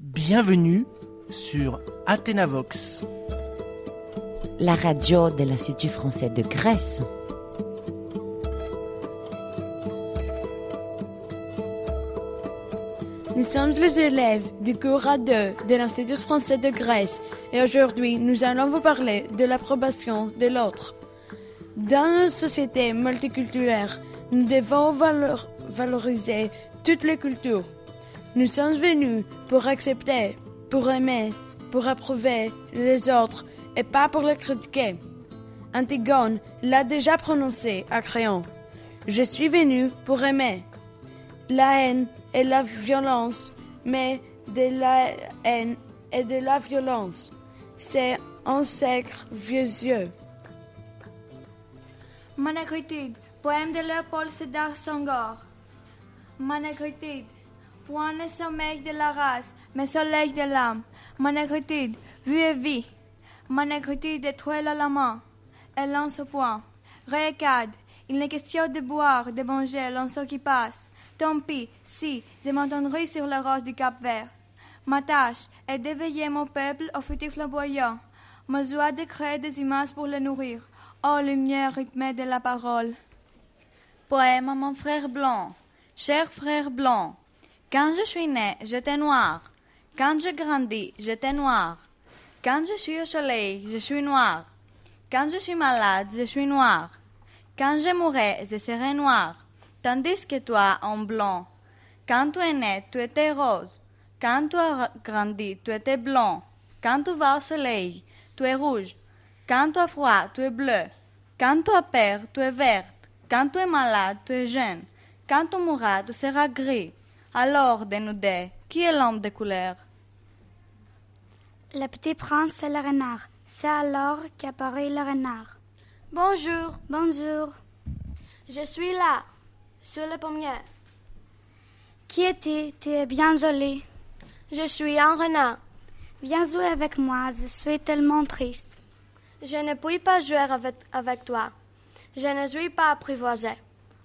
Bienvenue sur Athénavox. La radio de l'Institut français de Grèce. Nous sommes les élèves du cours A2 de l'Institut français de Grèce et aujourd'hui nous allons vous parler de l'approbation de l'autre. Dans une société multiculturelle, nous devons valor- valoriser toutes les cultures. Nous sommes venus pour accepter, pour aimer, pour approuver les autres et pas pour les critiquer. Antigone l'a déjà prononcé à Créon. Je suis venu pour aimer. La haine et la violence, mais de la haine et de la violence. C'est un sacre vieux yeux. Poème de Léopold Sédar. Manacritide, point ne sommeil de la race, mais soleil de l'âme. Manacritide, vue et vie. Manacritide détruit la main. Elle lance au point. Récade, il n'est question de boire, de manger l'enceau qui passe. Tant pis, si, je m'entendrai sur la rose du Cap Vert. Ma tâche est d'éveiller mon peuple au futur flamboyant. Ma joie de créer des images pour le nourrir. Oh, lumière rythmée de la parole. Poème à mon frère blanc. Cher frère blanc, quand je suis né, j'étais noir. Quand je grandis, j'étais noir. Quand je suis au soleil, je suis noir. Quand je suis malade, je suis noir. Quand je mourrai, je serai noir. Tandis que toi, en blanc. Quand tu es né, tu étais rose. Quand tu as grandi, tu étais blanc. Quand tu vas au soleil, tu es rouge. Quand tu as froid, tu es bleu. Quand tu as peur, tu es verte. Quand tu es malade, tu es jaune. Quand tu mourras, tu seras gris. Alors, dénudé, qui est l'homme de couleur? Le petit prince et le renard. C'est alors qu'apparaît le renard. Bonjour, Bonjour. je suis là, sur le pommier. Qui es-tu? Tu es bien jolie. Je suis un renard. Viens jouer avec moi, je suis tellement triste. Je ne puis pas jouer avec, avec toi. Je ne suis pas apprivoisé.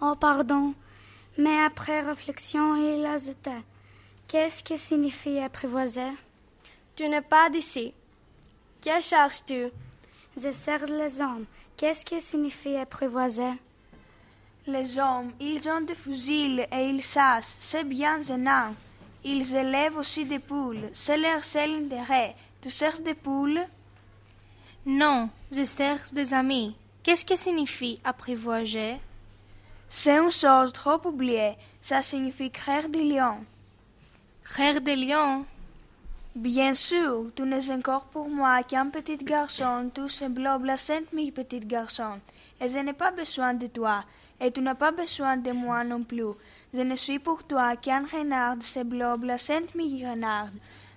Oh, pardon. Mais après réflexion, il ajouta. Qu'est-ce que signifie apprivoiser? Tu n'es pas d'ici. Que cherches-tu? Je sers les hommes. Qu'est-ce que signifie apprivoiser? Les hommes, ils ont des fusils et ils chassent, c'est bien gênant. Ils élèvent aussi des poules, c'est leur seul intérêt. Tu cherches des poules? Non, je cherche des amis. Qu'est-ce que signifie apprivoiser? C'est une chose trop oubliée, ça signifie créer des lions. Frère de lion Bien sûr, tu n'es encore pour moi qu'un petit garçon, tu sembles la sainte mes petits garçons. Et je n'ai pas besoin de toi, et tu n'as pas besoin de moi non plus. Je ne suis pour toi qu'un renard semblable la sainte mes renards.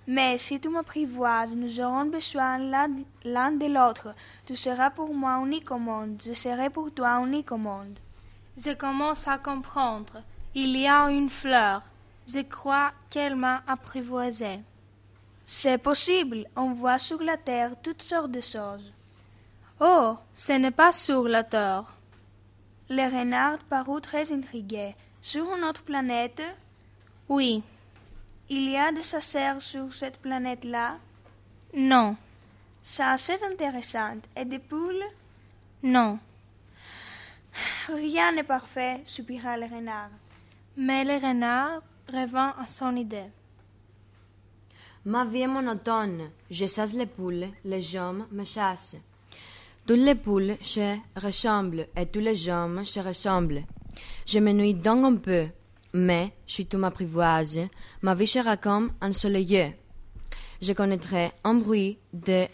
Mais si tu m'apprivoises, nous aurons besoin l'un l'un de l'autre. Tu seras pour moi unique au monde, je serai pour toi unique au monde. Je commence à comprendre. Il y a une fleur. Je crois qu'elle m'a apprivoisé. C'est possible, on voit sur la terre toutes sortes de choses. Oh, ce n'est pas sur la terre. Le renard parut très intrigué. Sur une autre planète, Oui, il y a des chasseurs sur cette planète-là? non, Ça, c'est intéressant. Et des poules? Non. Rien n'est parfait, soupira le renard. Mais le renard revint à son idée. Ma vie est monotone. Je chasse les poules, les hommes me chassent. Toutes les poules se ressemblent et tous les hommes se ressemblent. Je m'ennuie donc un peu, mais si tu m'apprivoises, ma vie sera comme ensoleillée. Je connaîtrai un bruit de,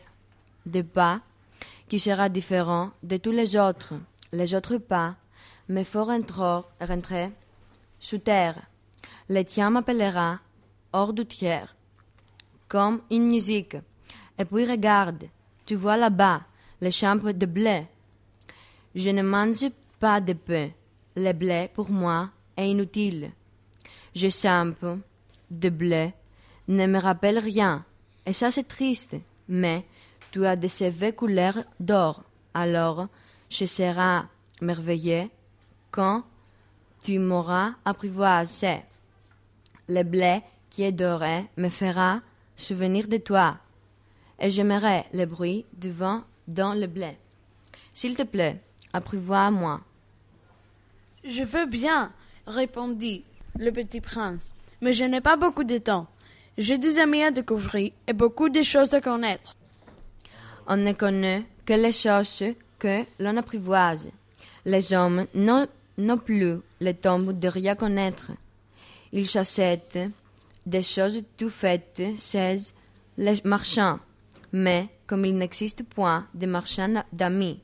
de pas qui sera différent de tous les autres. Les autres pas me feront rentrer, sous terre. Le tien m'appellera hors du tiers comme une musique. Et puis regarde, tu vois là-bas les champs de blé. Je ne mange pas de pain. Le blé, pour moi, est inutile. Je champe de blé ne me rappelle rien. Et ça, c'est triste. Mais tu as des cheveux couleur d'or. Alors, je serai merveilleux quand tu m'auras apprivoisé. Le blé qui est doré me fera souvenir de toi, et j'aimerai le bruit du vent dans le blé. S'il te plaît, apprivois-moi. Je veux bien, répondit le petit prince, mais je n'ai pas beaucoup de temps. J'ai des amis à découvrir et beaucoup de choses à connaître. On ne connaît que les choses que l'on apprivoise. Les hommes n'ont non plus le temps de rien connaître. Ils achètent des choses tout faites chez les marchands, mais comme il n'existe point de marchands d'amis,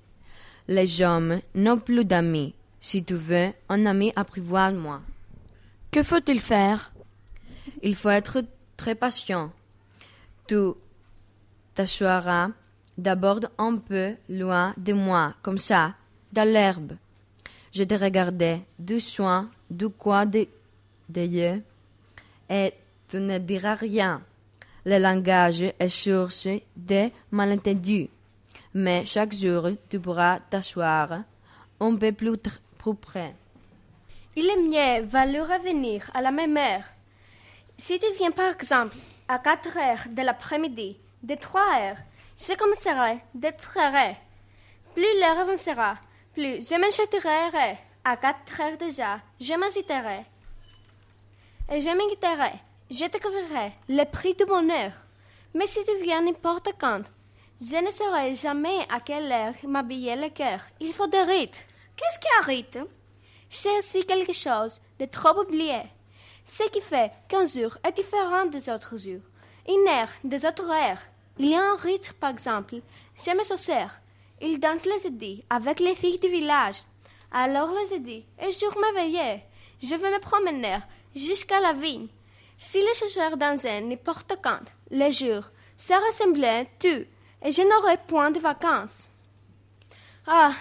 les hommes n'ont plus d'amis. Si tu veux un ami, apprivoise-moi. Que faut-il faire? Il faut être très patient. Tu t'assoiras d'abord un peu loin de moi, comme ça, dans l'herbe. Je te regardais du soin, du coin des de yeux, et tu ne diras rien. Le langage est source de malentendus, mais chaque jour tu pourras t'asseoir un peu plus, plus près. Il est mieux va le revenir à la même heure. Si tu viens par exemple à 4 heures de l'après-midi, de 3 heures, je commencerai d'être heureux. Plus l'heure avancera, plus je m'inquiéterai. À 4 heures déjà, je m'agiterai. Et je m'inquiéterai. Je découvrirai le prix du bonheur. Mais si tu viens n'importe quand, je ne saurai jamais à quelle heure m'habiller le cœur. Il faut des rites. Qu'est-ce qui a rite? C'est aussi quelque chose de trop oublié. Ce qui fait qu'un jour est différent des autres jours, une heure des autres heures. Il y a un rite, par exemple, chez mes sorcières. Ils dansent les jeudis avec les filles du village. Alors les jeudis, et sur m'éveiller, je vais me promener jusqu'à la vigne. Si les chasseurs dansaient n'importe quand, les jours, ça ressemblait tout, et je n'aurais point de vacances. Ah,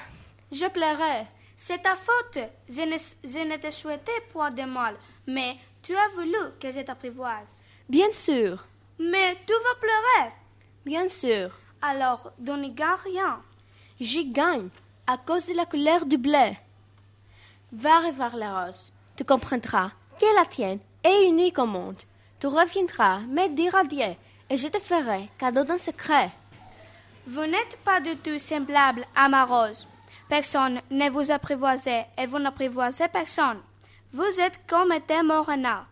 je pleurais. C'est ta faute. Je ne, je ne te souhaitais point de mal, mais tu as voulu que je t'apprivoise. Bien sûr. Mais tu vas pleurer. Bien sûr. Alors, gagnes rien. J'y gagne à cause de la couleur du bleu. Va revoir la rose. Tu comprendras que la tienne est unique au monde. Tu reviendras me dire adieu et je te ferai cadeau d'un secret. Vous n'êtes pas du tout semblable à ma rose. Personne ne vous apprivoise et vous n'apprivoisez personne. Vous êtes comme était mon renard.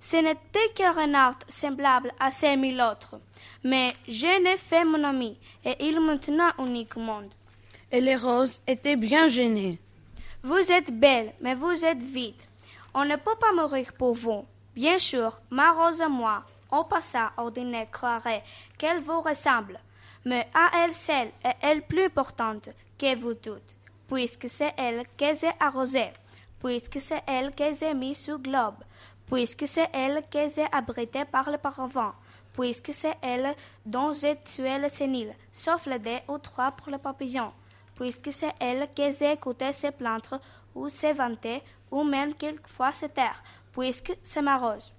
Ce n'était qu'un renard semblable à ces mille autres. Mais je n'ai fait mon ami et il maintenant unique au monde. Et les roses étaient bien gênées. Vous êtes belle, mais vous êtes vide. On ne peut pas mourir pour vous. Bien sûr, ma rose et moi, au passant ordinaire, croirait qu'elle vous ressemble. Mais à elle seule est elle plus importante que vous toutes, puisque c'est elle que j'ai arrosée, puisque c'est elle que j'ai mis sur globe, puisque c'est elle que j'ai abritée par le paravent, puisque c'est elle dont j'ai tué le sénile, sauf les deux ou trois pour le papillon, puisque c'est elle que j'ai écouté se plaindre ou se vanter, ou même quelquefois se taire, puisque c'est ma rose.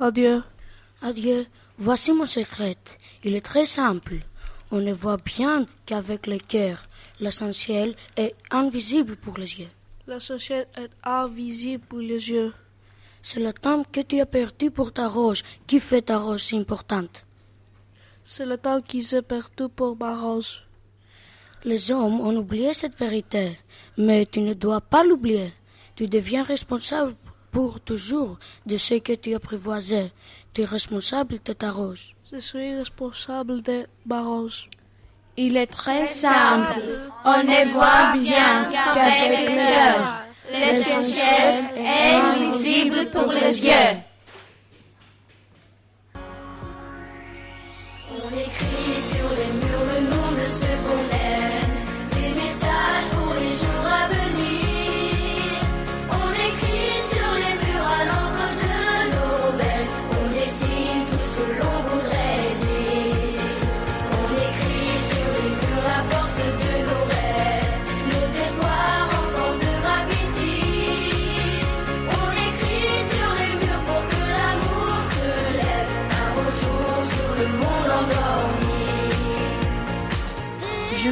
Adieu. Adieu. Voici mon secret. Il est très simple. On ne voit bien qu'avec le cœur. L'essentiel est invisible pour les yeux. L'essentiel est invisible pour les yeux. C'est le temps que tu as perdu pour ta rose qui fait ta rose si importante. C'est le temps que j'ai perdu pour ma rose. Les hommes ont oublié cette vérité, mais tu ne dois pas l'oublier. Tu deviens responsable pour toujours de ce que tu as apprivoisé. Tu es responsable de ta rose. Je suis responsable de ma rose. Il est très simple. On ne voit bien qu'avec le. L'essentiel est invisible pour les yeux.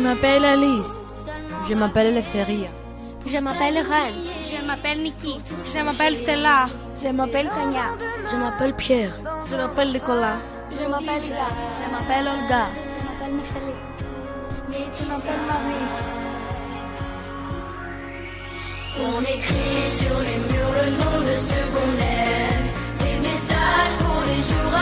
Je m'appelle Alice. Je m'appelle Lefteria. Je m'appelle Ren. Je m'appelle Nikki. Je m'appelle Stella. Je m'appelle Tania. Je m'appelle Pierre. Je m'appelle Nicolas. Je m'appelle Lisa. Je m'appelle Olga. Je m'appelle Nifeli. Je m'appelle Marie. On écrit sur les murs le nom de ceux qu'on aime, Des messages pour les jours